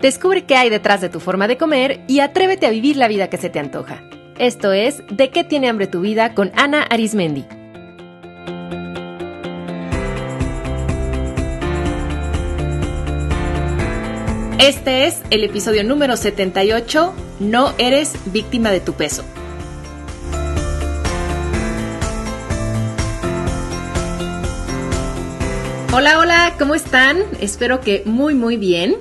Descubre qué hay detrás de tu forma de comer y atrévete a vivir la vida que se te antoja. Esto es De qué tiene hambre tu vida con Ana Arismendi. Este es el episodio número 78, No eres víctima de tu peso. Hola, hola, ¿cómo están? Espero que muy, muy bien.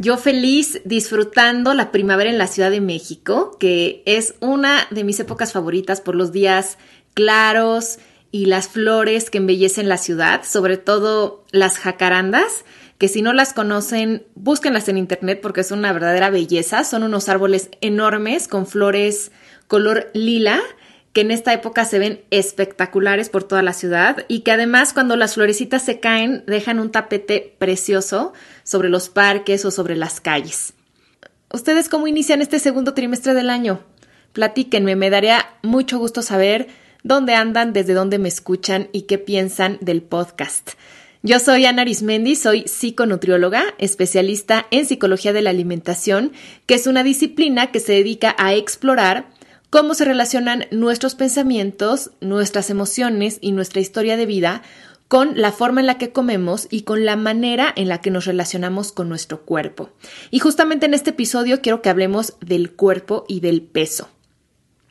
Yo feliz disfrutando la primavera en la Ciudad de México, que es una de mis épocas favoritas por los días claros y las flores que embellecen la ciudad, sobre todo las jacarandas, que si no las conocen, búsquenlas en internet porque es una verdadera belleza. Son unos árboles enormes con flores color lila que en esta época se ven espectaculares por toda la ciudad y que además cuando las florecitas se caen dejan un tapete precioso sobre los parques o sobre las calles. ¿Ustedes cómo inician este segundo trimestre del año? Platíquenme, me daría mucho gusto saber dónde andan, desde dónde me escuchan y qué piensan del podcast. Yo soy Ana Arismendi, soy psiconutrióloga, especialista en psicología de la alimentación, que es una disciplina que se dedica a explorar cómo se relacionan nuestros pensamientos, nuestras emociones y nuestra historia de vida con la forma en la que comemos y con la manera en la que nos relacionamos con nuestro cuerpo. Y justamente en este episodio quiero que hablemos del cuerpo y del peso.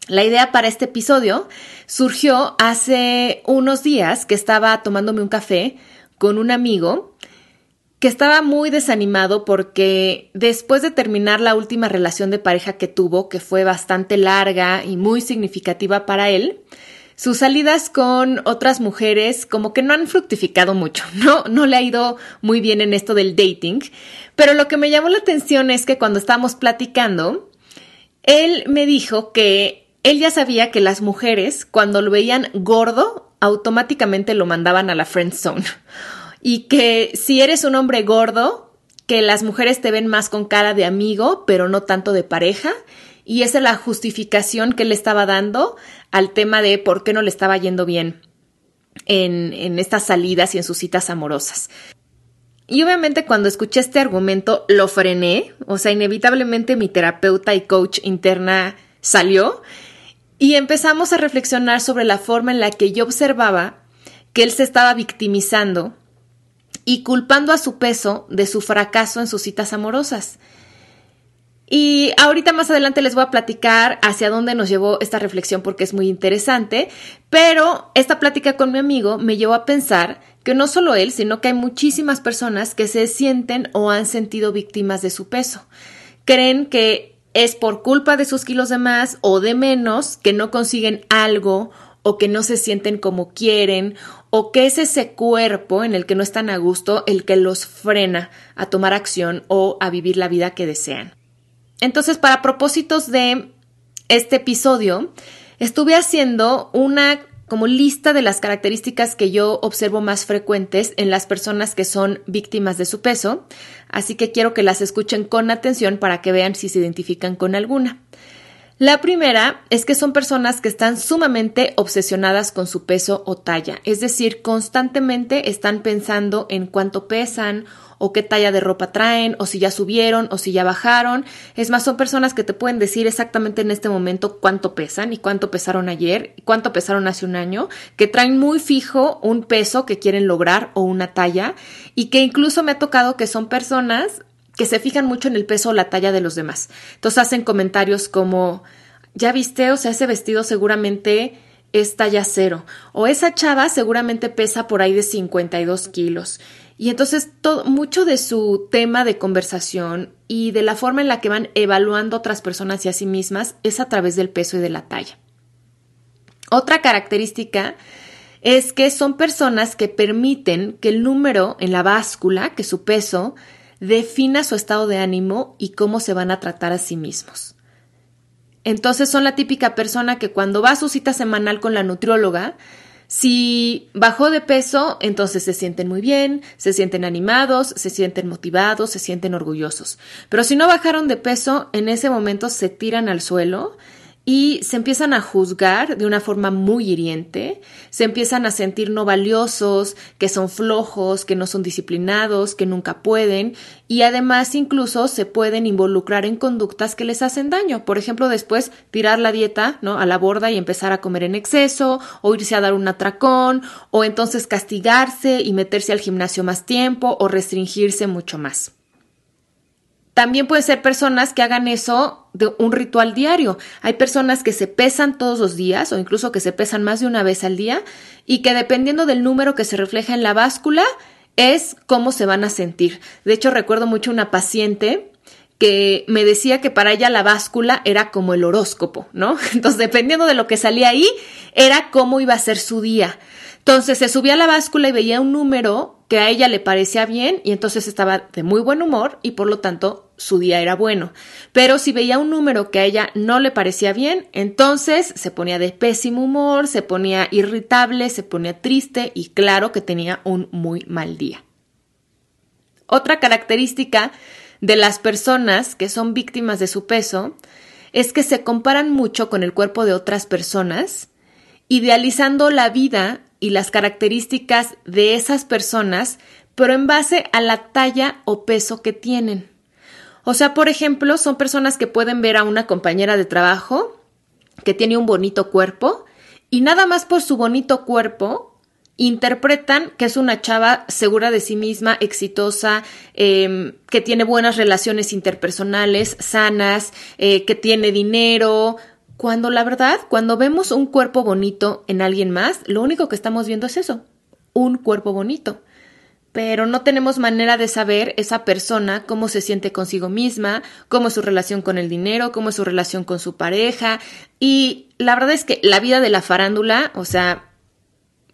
La idea para este episodio surgió hace unos días que estaba tomándome un café con un amigo que estaba muy desanimado porque después de terminar la última relación de pareja que tuvo, que fue bastante larga y muy significativa para él, sus salidas con otras mujeres como que no han fructificado mucho, ¿no? No le ha ido muy bien en esto del dating, pero lo que me llamó la atención es que cuando estábamos platicando, él me dijo que él ya sabía que las mujeres cuando lo veían gordo, automáticamente lo mandaban a la friend zone y que si eres un hombre gordo, que las mujeres te ven más con cara de amigo, pero no tanto de pareja. Y esa es la justificación que le estaba dando al tema de por qué no le estaba yendo bien en, en estas salidas y en sus citas amorosas. Y obviamente cuando escuché este argumento lo frené, o sea, inevitablemente mi terapeuta y coach interna salió y empezamos a reflexionar sobre la forma en la que yo observaba que él se estaba victimizando y culpando a su peso de su fracaso en sus citas amorosas. Y ahorita más adelante les voy a platicar hacia dónde nos llevó esta reflexión porque es muy interesante, pero esta plática con mi amigo me llevó a pensar que no solo él, sino que hay muchísimas personas que se sienten o han sentido víctimas de su peso. Creen que es por culpa de sus kilos de más o de menos que no consiguen algo o que no se sienten como quieren o que es ese cuerpo en el que no están a gusto el que los frena a tomar acción o a vivir la vida que desean. Entonces, para propósitos de este episodio, estuve haciendo una como lista de las características que yo observo más frecuentes en las personas que son víctimas de su peso, así que quiero que las escuchen con atención para que vean si se identifican con alguna. La primera es que son personas que están sumamente obsesionadas con su peso o talla, es decir, constantemente están pensando en cuánto pesan o qué talla de ropa traen o si ya subieron o si ya bajaron. Es más, son personas que te pueden decir exactamente en este momento cuánto pesan y cuánto pesaron ayer y cuánto pesaron hace un año, que traen muy fijo un peso que quieren lograr o una talla y que incluso me ha tocado que son personas que se fijan mucho en el peso o la talla de los demás. Entonces hacen comentarios como, ya viste, o sea, ese vestido seguramente es talla cero, o esa chava seguramente pesa por ahí de 52 kilos. Y entonces todo, mucho de su tema de conversación y de la forma en la que van evaluando otras personas y a sí mismas es a través del peso y de la talla. Otra característica es que son personas que permiten que el número en la báscula, que su peso, defina su estado de ánimo y cómo se van a tratar a sí mismos. Entonces son la típica persona que cuando va a su cita semanal con la nutrióloga, si bajó de peso, entonces se sienten muy bien, se sienten animados, se sienten motivados, se sienten orgullosos. Pero si no bajaron de peso, en ese momento se tiran al suelo y se empiezan a juzgar de una forma muy hiriente, se empiezan a sentir no valiosos, que son flojos, que no son disciplinados, que nunca pueden y además incluso se pueden involucrar en conductas que les hacen daño. Por ejemplo, después tirar la dieta, ¿no? a la borda y empezar a comer en exceso o irse a dar un atracón o entonces castigarse y meterse al gimnasio más tiempo o restringirse mucho más. También puede ser personas que hagan eso de un ritual diario. Hay personas que se pesan todos los días o incluso que se pesan más de una vez al día y que dependiendo del número que se refleja en la báscula es cómo se van a sentir. De hecho, recuerdo mucho una paciente que me decía que para ella la báscula era como el horóscopo, ¿no? Entonces, dependiendo de lo que salía ahí, era cómo iba a ser su día. Entonces, se subía a la báscula y veía un número que a ella le parecía bien y entonces estaba de muy buen humor y por lo tanto su día era bueno. Pero si veía un número que a ella no le parecía bien, entonces se ponía de pésimo humor, se ponía irritable, se ponía triste y claro que tenía un muy mal día. Otra característica de las personas que son víctimas de su peso es que se comparan mucho con el cuerpo de otras personas, idealizando la vida y las características de esas personas, pero en base a la talla o peso que tienen. O sea, por ejemplo, son personas que pueden ver a una compañera de trabajo que tiene un bonito cuerpo y nada más por su bonito cuerpo interpretan que es una chava segura de sí misma, exitosa, em, que tiene buenas relaciones interpersonales, sanas, eh, que tiene dinero, cuando la verdad, cuando vemos un cuerpo bonito en alguien más, lo único que estamos viendo es eso, un cuerpo bonito. Pero no tenemos manera de saber esa persona cómo se siente consigo misma, cómo es su relación con el dinero, cómo es su relación con su pareja. Y la verdad es que la vida de la farándula, o sea,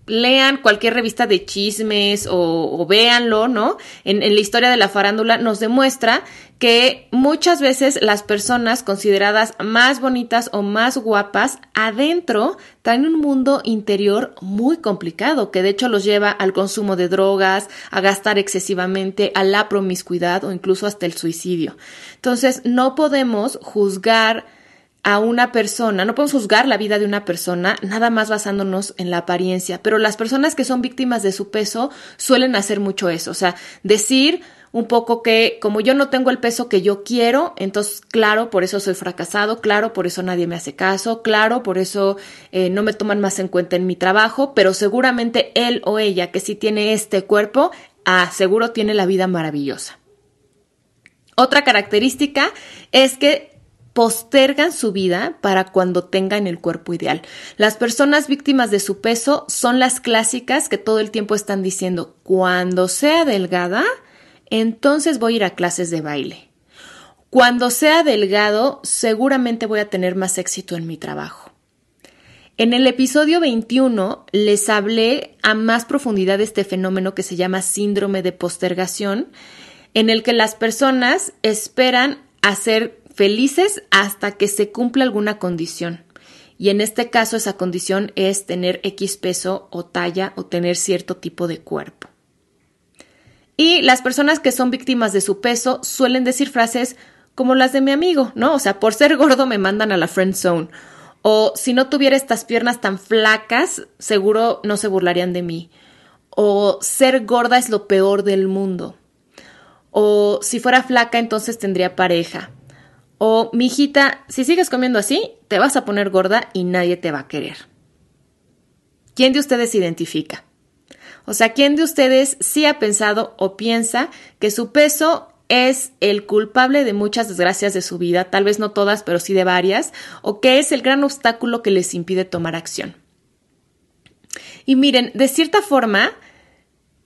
lean cualquier revista de chismes o, véanlo, ¿no? En, en, la historia de la farándula nos demuestra que muchas veces las personas consideradas más bonitas o más guapas adentro traen un mundo interior muy complicado que de hecho los lleva al consumo de drogas, a gastar excesivamente, a la promiscuidad o incluso hasta el suicidio. Entonces no podemos juzgar a una persona, no podemos juzgar la vida de una persona nada más basándonos en la apariencia, pero las personas que son víctimas de su peso suelen hacer mucho eso, o sea, decir un poco que como yo no tengo el peso que yo quiero, entonces claro, por eso soy fracasado, claro, por eso nadie me hace caso, claro, por eso eh, no me toman más en cuenta en mi trabajo, pero seguramente él o ella que sí tiene este cuerpo, ah, seguro tiene la vida maravillosa. Otra característica es que postergan su vida para cuando tengan el cuerpo ideal. Las personas víctimas de su peso son las clásicas que todo el tiempo están diciendo, cuando sea delgada, entonces voy a ir a clases de baile. Cuando sea delgado, seguramente voy a tener más éxito en mi trabajo. En el episodio 21 les hablé a más profundidad de este fenómeno que se llama síndrome de postergación, en el que las personas esperan hacer felices hasta que se cumpla alguna condición. Y en este caso esa condición es tener X peso o talla o tener cierto tipo de cuerpo. Y las personas que son víctimas de su peso suelen decir frases como las de mi amigo, ¿no? O sea, por ser gordo me mandan a la friend zone. O si no tuviera estas piernas tan flacas, seguro no se burlarían de mí. O ser gorda es lo peor del mundo. O si fuera flaca, entonces tendría pareja. O, mi hijita, si sigues comiendo así, te vas a poner gorda y nadie te va a querer. ¿Quién de ustedes se identifica? O sea, ¿quién de ustedes sí ha pensado o piensa que su peso es el culpable de muchas desgracias de su vida, tal vez no todas, pero sí de varias, o que es el gran obstáculo que les impide tomar acción? Y miren, de cierta forma,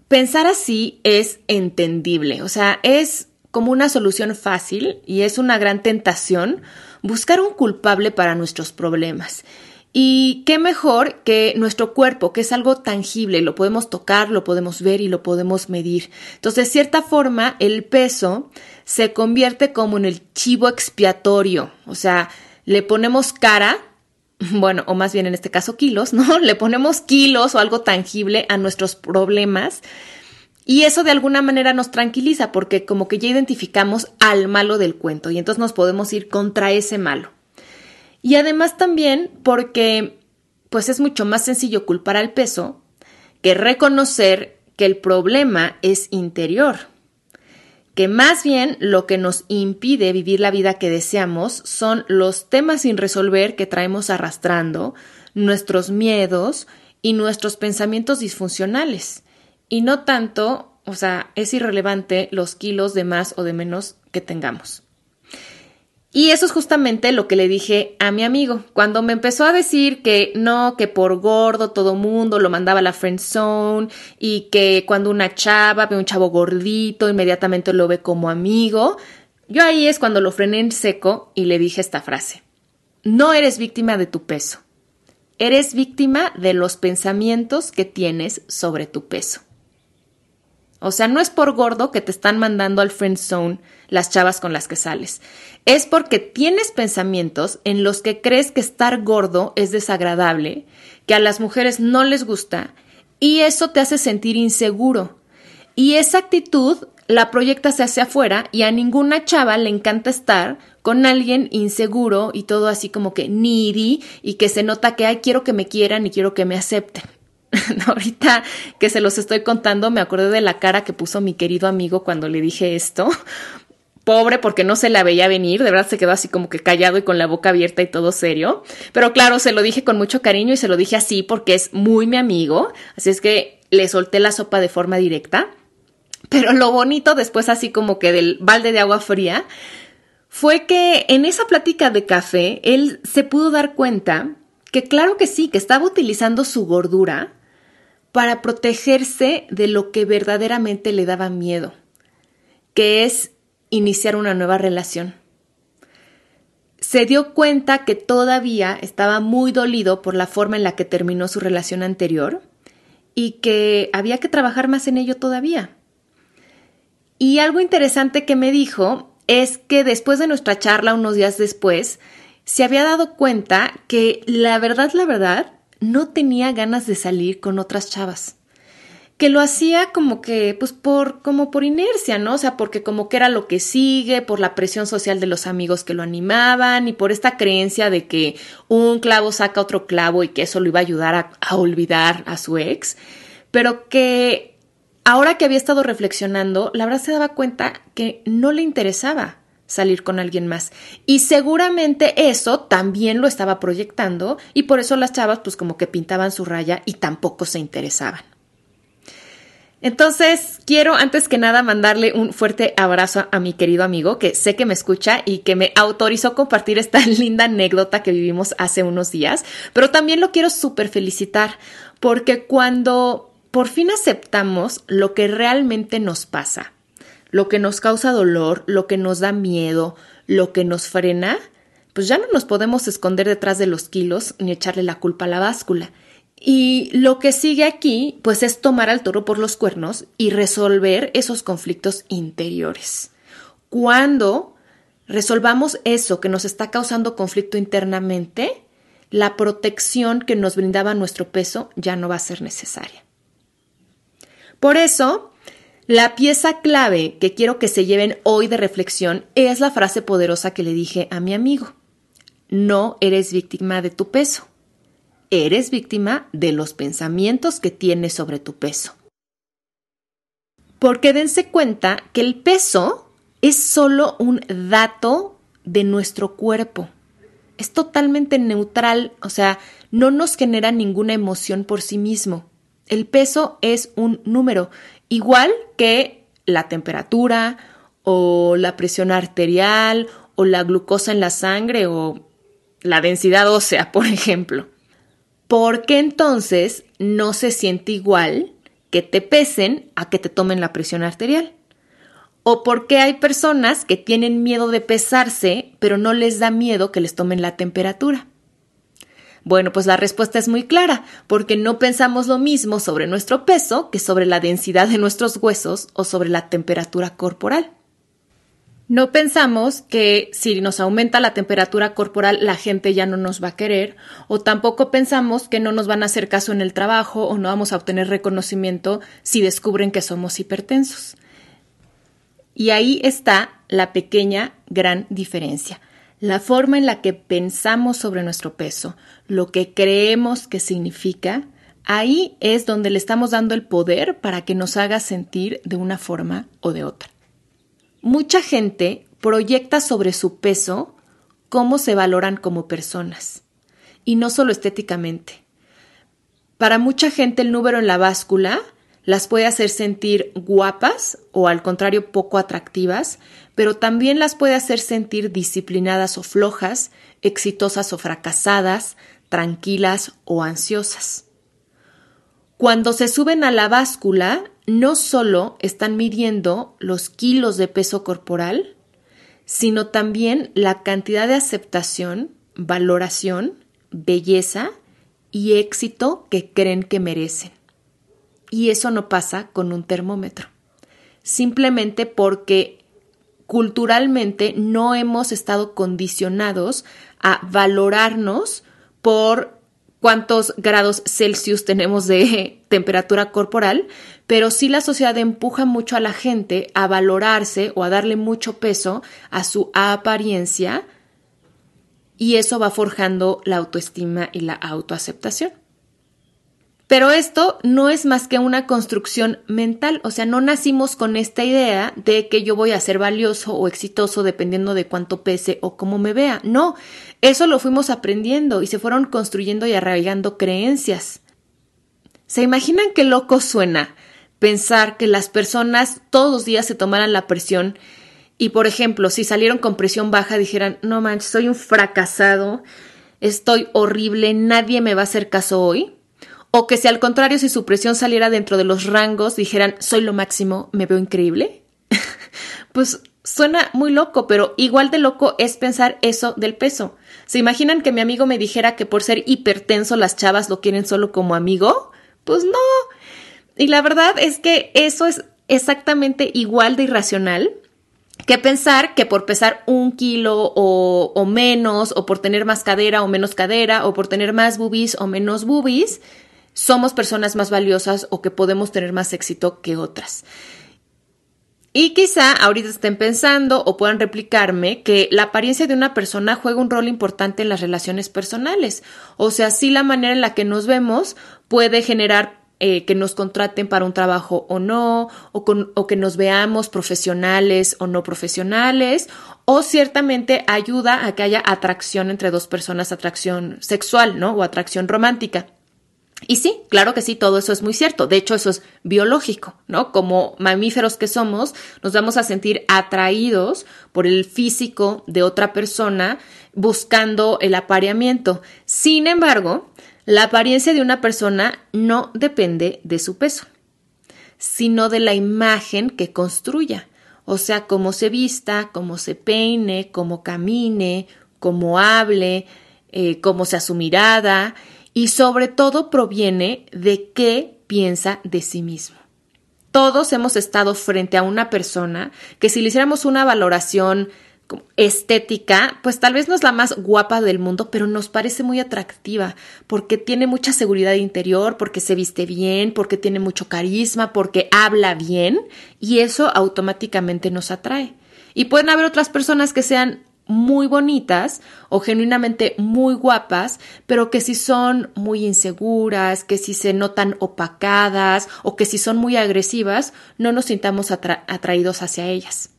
pensar así es entendible, o sea, es como una solución fácil y es una gran tentación buscar un culpable para nuestros problemas. Y qué mejor que nuestro cuerpo, que es algo tangible, lo podemos tocar, lo podemos ver y lo podemos medir. Entonces, de cierta forma, el peso se convierte como en el chivo expiatorio, o sea, le ponemos cara, bueno, o más bien en este caso kilos, ¿no? Le ponemos kilos o algo tangible a nuestros problemas y eso de alguna manera nos tranquiliza porque como que ya identificamos al malo del cuento y entonces nos podemos ir contra ese malo. Y además también porque pues es mucho más sencillo culpar al peso que reconocer que el problema es interior, que más bien lo que nos impide vivir la vida que deseamos son los temas sin resolver que traemos arrastrando, nuestros miedos y nuestros pensamientos disfuncionales, y no tanto, o sea, es irrelevante los kilos de más o de menos que tengamos. Y eso es justamente lo que le dije a mi amigo. Cuando me empezó a decir que no, que por gordo todo mundo lo mandaba a la friend zone y que cuando una chava ve un chavo gordito inmediatamente lo ve como amigo, yo ahí es cuando lo frené en seco y le dije esta frase. No eres víctima de tu peso. Eres víctima de los pensamientos que tienes sobre tu peso. O sea, no es por gordo que te están mandando al friend zone las chavas con las que sales. Es porque tienes pensamientos en los que crees que estar gordo es desagradable, que a las mujeres no les gusta y eso te hace sentir inseguro. Y esa actitud la proyectas hacia afuera y a ninguna chava le encanta estar con alguien inseguro y todo así como que needy y que se nota que, ay, quiero que me quieran y quiero que me acepten. Ahorita que se los estoy contando, me acordé de la cara que puso mi querido amigo cuando le dije esto. Pobre porque no se la veía venir, de verdad se quedó así como que callado y con la boca abierta y todo serio. Pero claro, se lo dije con mucho cariño y se lo dije así porque es muy mi amigo. Así es que le solté la sopa de forma directa. Pero lo bonito después así como que del balde de agua fría fue que en esa plática de café él se pudo dar cuenta que claro que sí, que estaba utilizando su gordura para protegerse de lo que verdaderamente le daba miedo, que es iniciar una nueva relación. Se dio cuenta que todavía estaba muy dolido por la forma en la que terminó su relación anterior y que había que trabajar más en ello todavía. Y algo interesante que me dijo es que después de nuestra charla, unos días después, se había dado cuenta que la verdad, la verdad, no tenía ganas de salir con otras chavas. Que lo hacía como que, pues por, como por inercia, ¿no? O sea, porque como que era lo que sigue, por la presión social de los amigos que lo animaban y por esta creencia de que un clavo saca otro clavo y que eso lo iba a ayudar a, a olvidar a su ex. Pero que ahora que había estado reflexionando, la verdad se daba cuenta que no le interesaba salir con alguien más. Y seguramente eso también lo estaba proyectando y por eso las chavas pues como que pintaban su raya y tampoco se interesaban. Entonces, quiero antes que nada mandarle un fuerte abrazo a, mi querido amigo que sé que me escucha y que me autorizó compartir esta linda anécdota que vivimos hace unos días, pero también lo quiero súper felicitar porque cuando por fin aceptamos lo que realmente nos pasa, lo que nos causa dolor, lo que nos da miedo, lo que nos frena, pues ya no nos podemos esconder detrás de los kilos ni echarle la culpa a la báscula. Y lo que sigue aquí, pues es tomar al toro por los cuernos y resolver esos conflictos interiores. Cuando resolvamos eso que nos está causando conflicto internamente, la protección que nos brindaba nuestro peso ya no va a ser necesaria. Por eso, la pieza clave que quiero que se lleven hoy de reflexión es la frase poderosa que le dije a mi amigo. No eres víctima de tu peso. Eres víctima de los pensamientos que tienes sobre tu peso. Porque dense cuenta que el peso es solo un dato de nuestro cuerpo. Es totalmente neutral, o sea, no nos genera ninguna emoción por sí mismo. El peso es un número Igual que la temperatura o la presión arterial o la glucosa en la sangre o la densidad ósea, por ejemplo. ¿Por qué entonces no se siente igual que te pesen a que te tomen la presión arterial? ¿O por qué hay personas que tienen miedo de pesarse, pero no les da miedo que les tomen la temperatura? Bueno, pues la respuesta es muy clara, porque no pensamos lo mismo sobre nuestro peso que sobre la densidad de nuestros huesos o sobre la temperatura corporal. No pensamos que si nos aumenta la temperatura corporal la gente ya no nos va a querer, o tampoco pensamos que no nos van a hacer caso en el trabajo o no vamos a obtener reconocimiento si descubren que somos hipertensos. Y ahí está la pequeña gran diferencia. La forma en la que pensamos sobre nuestro peso, lo que creemos que significa, ahí es donde le estamos dando el poder para que nos haga sentir de una forma o de otra. Mucha gente proyecta sobre su peso cómo se valoran como personas, y no solo estéticamente. Para mucha gente el número en la báscula las puede hacer sentir guapas o al contrario poco atractivas, pero también las puede hacer sentir disciplinadas o flojas, exitosas o fracasadas, tranquilas o ansiosas. Cuando se suben a la báscula, no solo están midiendo los kilos de peso corporal, sino también la cantidad de aceptación, valoración, belleza y éxito que creen que merecen. Y eso no pasa con un termómetro. Simplemente porque culturalmente no hemos estado condicionados a valorarnos por cuántos grados Celsius tenemos de temperatura corporal, pero sí la sociedad empuja mucho a la gente a valorarse o a darle mucho peso a su apariencia y eso va forjando la autoestima y la autoaceptación. Pero esto no es más que una construcción mental, o sea, no nacimos con esta idea de que yo voy a ser valioso o exitoso dependiendo de cuánto pese o cómo me vea. No, eso lo fuimos aprendiendo y se fueron construyendo y arraigando creencias. ¿Se imaginan qué loco suena pensar que las personas todos los días se tomaran la presión y, por ejemplo, si salieron con presión baja dijeran, no manches, soy un fracasado, estoy horrible, nadie me va a hacer caso hoy? O que si al contrario, si su presión saliera dentro de los rangos, dijeran, soy lo máximo, me veo increíble. pues suena muy loco, pero igual de loco es pensar eso del peso. ¿Se imaginan que mi amigo me dijera que por ser hipertenso las chavas lo quieren solo como amigo? Pues no. Y la verdad es que eso es exactamente igual de irracional que pensar que por pesar un kilo o, menos, o por tener más cadera o menos cadera, o por tener más boobies o menos boobies, somos personas más valiosas o que podemos tener más éxito que otras. Y quizá ahorita estén pensando o puedan replicarme que la apariencia de una persona juega un rol importante en las relaciones personales. O sea, sí la manera en la que nos vemos puede generar eh, que nos contraten para un trabajo o no, o, o que nos veamos profesionales o no profesionales, o ciertamente ayuda a que haya atracción entre dos personas, atracción sexual, ¿no? O atracción romántica. Y sí, claro que sí, todo eso es muy cierto. De hecho, eso es biológico, ¿no? Como mamíferos que somos, nos vamos a sentir atraídos por el físico de otra persona buscando el apareamiento. Sin embargo, la apariencia de una persona no depende de su peso, sino de la imagen que construya. O sea, cómo se vista, cómo se peine, cómo camine, cómo hable, eh, cómo sea su mirada y sobre todo proviene de qué piensa de sí mismo. Todos hemos estado frente a una persona que si le hiciéramos una valoración estética, pues tal vez no es la más guapa del mundo, pero nos parece muy atractiva porque tiene mucha seguridad interior, porque se viste bien, porque tiene mucho carisma, porque habla bien y eso automáticamente nos atrae. Y pueden haber otras personas que sean muy bonitas o genuinamente muy guapas, pero que si son muy inseguras, que si se notan opacadas o que si son muy agresivas, no nos sintamos atraídos hacia ellas.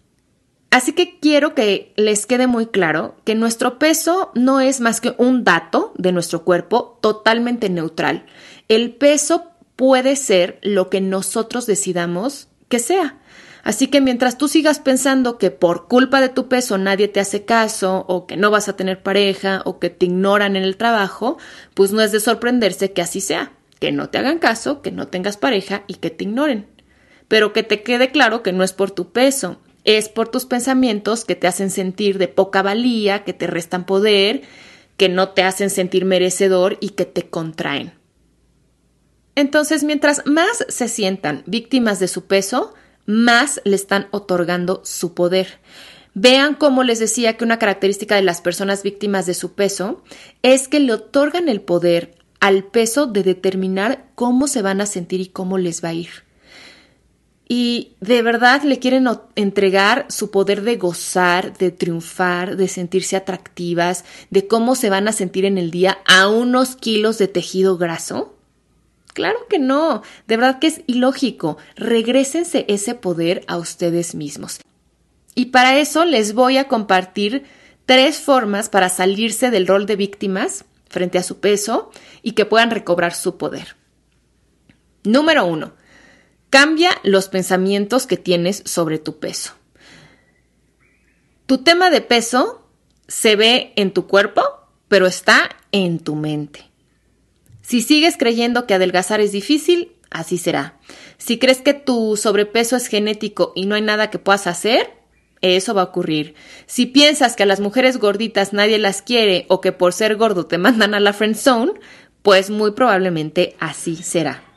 Así que quiero que les quede muy claro que nuestro peso no es más que un dato de nuestro cuerpo totalmente neutral. El peso puede ser lo que nosotros decidamos que sea. Así que mientras tú sigas pensando que por culpa de tu peso nadie te hace caso, o que no vas a tener pareja, o que te ignoran en el trabajo, pues no es de sorprenderse que así sea, que no te hagan caso, que no tengas pareja y que te ignoren. Pero que te quede claro que no es por tu peso, es por tus pensamientos que te hacen sentir de poca valía, que te restan poder, que no te hacen sentir merecedor y que te contraen. Entonces, mientras más se sientan víctimas de su peso, más le están otorgando su poder. Vean cómo les decía que una característica de las personas víctimas de su peso es que le otorgan el poder al peso de determinar cómo se van a sentir y cómo les va a ir. y de verdad le quieren entregar su poder de gozar, de triunfar, de sentirse atractivas, de cómo se van a sentir en el día a unos kilos de tejido graso? Claro que no, de verdad que es ilógico. Regrésense ese poder a ustedes mismos. Y para eso les voy a compartir tres formas para salirse del rol de víctimas frente a su peso y que puedan recobrar su poder. Número uno, Cambia los pensamientos que tienes sobre tu peso. Tu tema de peso se ve en tu cuerpo, pero está en tu mente. Si sigues creyendo que adelgazar es difícil, así será. Si crees que tu sobrepeso es genético y no hay nada que puedas hacer, eso va a ocurrir. Si piensas que a las mujeres gorditas nadie las quiere o que por ser gordo te mandan a la friend zone, pues muy probablemente así será.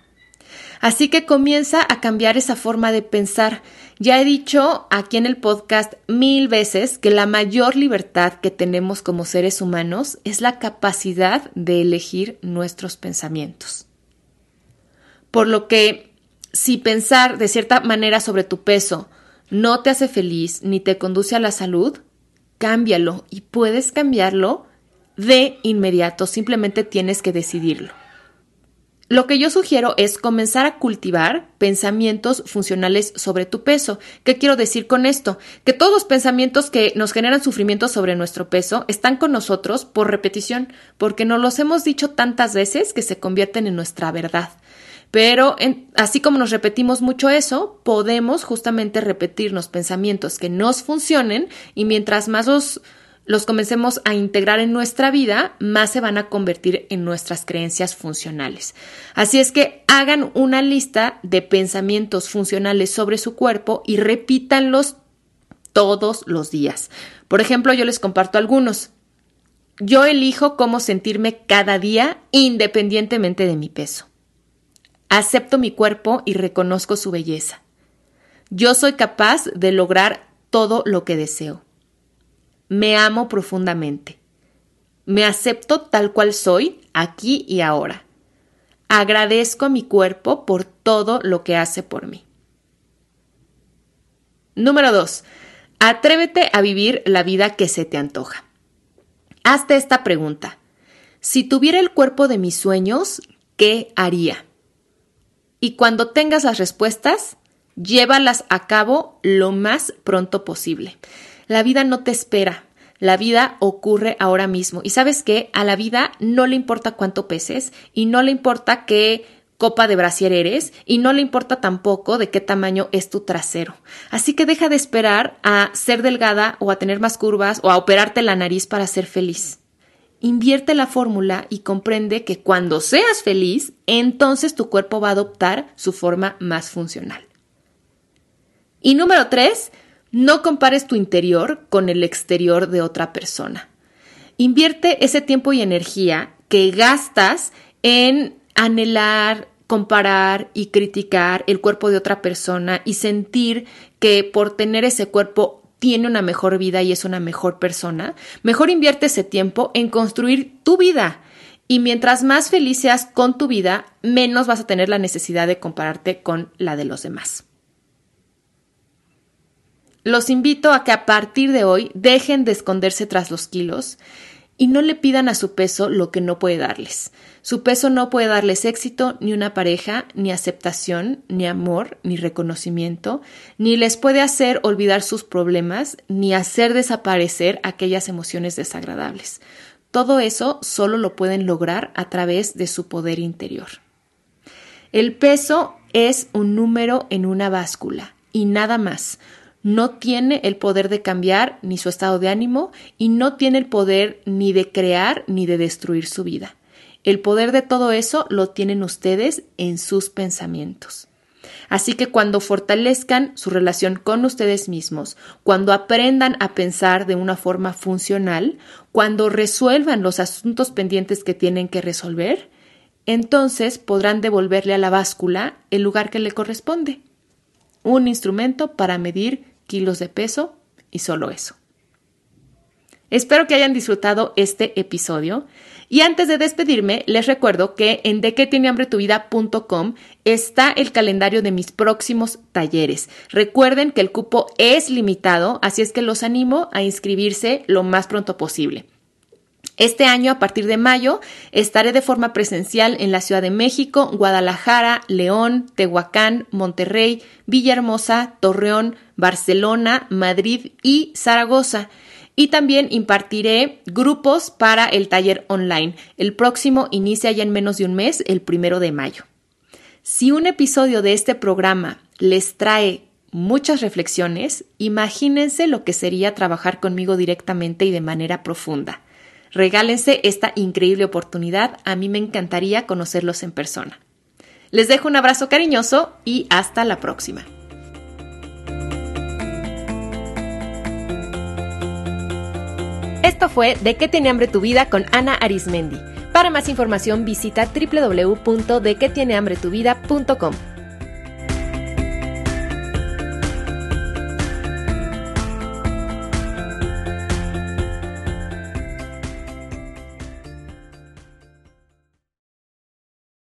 Así que comienza a cambiar esa forma de pensar. Ya he dicho aquí en el podcast mil veces que la mayor libertad que tenemos como seres humanos es la capacidad de elegir nuestros pensamientos. Por lo que si pensar de cierta manera sobre tu peso no te hace feliz ni te conduce a la salud, cámbialo y puedes cambiarlo de inmediato, simplemente tienes que decidirlo. Lo que yo sugiero es comenzar a cultivar pensamientos funcionales sobre tu peso. ¿Qué quiero decir con esto? Que todos los pensamientos que nos generan sufrimiento sobre nuestro peso están con nosotros por repetición, porque nos los hemos dicho tantas veces que se convierten en nuestra verdad. Pero así como nos repetimos mucho eso, podemos justamente repetirnos pensamientos que nos funcionen y mientras más los los comencemos a integrar en nuestra vida, más se van a convertir en nuestras creencias funcionales. Así es que hagan una lista de pensamientos funcionales sobre su cuerpo y repítanlos todos los días. Por ejemplo, yo les comparto algunos. Yo elijo cómo sentirme cada día independientemente de mi peso. Acepto mi cuerpo y reconozco su belleza. Yo soy capaz de lograr todo lo que deseo. Me amo profundamente. Me acepto tal cual soy, aquí y ahora. Agradezco a mi cuerpo por todo lo que hace por mí. Número 2. Atrévete a vivir la vida que se te antoja. Hazte esta pregunta. Si tuviera el cuerpo de mis sueños, ¿qué haría? Y cuando tengas las respuestas, llévalas a cabo lo más pronto posible. La vida no te espera. La vida ocurre ahora mismo. Y sabes qué? A la vida no le importa cuánto peses y no le importa qué copa de brasier eres y no le importa tampoco de qué tamaño es tu trasero. Así que deja de esperar a ser delgada o a tener más curvas o a operarte la nariz para ser feliz. Invierte la fórmula y comprende que cuando seas feliz, entonces tu cuerpo va a adoptar su forma más funcional. Y número tres, no compares tu interior con el exterior de otra persona. Invierte ese tiempo y energía que gastas en anhelar, comparar y criticar el cuerpo de otra persona y sentir que por tener ese cuerpo tiene una mejor vida y es una mejor persona, mejor invierte ese tiempo en construir tu vida. Y mientras más feliz seas con tu vida, menos vas a tener la necesidad de compararte con la de los demás. Los invito a que a partir de hoy dejen de esconderse tras los kilos y no le pidan a su peso lo que no puede darles. Su peso no puede darles éxito, ni una pareja, ni aceptación, ni amor, ni reconocimiento, ni les puede hacer olvidar sus problemas, ni hacer desaparecer aquellas emociones desagradables. Todo eso solo lo pueden lograr a través de su poder interior. El peso es un número en una báscula y nada más no tiene el poder de cambiar ni su estado de ánimo y no tiene el poder ni de crear ni de destruir su vida. El poder de todo eso lo tienen ustedes en sus pensamientos. Así que cuando fortalezcan su relación con ustedes mismos, cuando aprendan a pensar de una forma funcional, cuando resuelvan los asuntos pendientes que tienen que resolver, entonces podrán devolverle a la báscula el lugar que le corresponde. Un instrumento para medir kilos de peso y solo eso. Espero que hayan disfrutado este episodio Y antes de despedirme, les recuerdo que en dequetienehambretuvida.com está el calendario de mis próximos talleres. Recuerden que el cupo es limitado, así es que los animo a inscribirse lo más pronto posible. Este año, a partir de mayo, estaré de forma presencial en la Ciudad de México, Guadalajara, León, Tehuacán, Monterrey, Villahermosa, Torreón, Barcelona, Madrid y Zaragoza y también impartiré grupos para el taller online. El próximo inicia ya en menos de un mes, el primero de mayo. Si un episodio de este programa les trae muchas reflexiones, imagínense lo que sería trabajar conmigo directamente y de manera profunda. Regálense esta increíble oportunidad, a mí me encantaría conocerlos en persona. Les dejo un abrazo cariñoso y hasta la próxima. Esto fue De qué tiene hambre tu vida con Ana Arismendi. Para más información visita www.dequetienehambretuvida.com.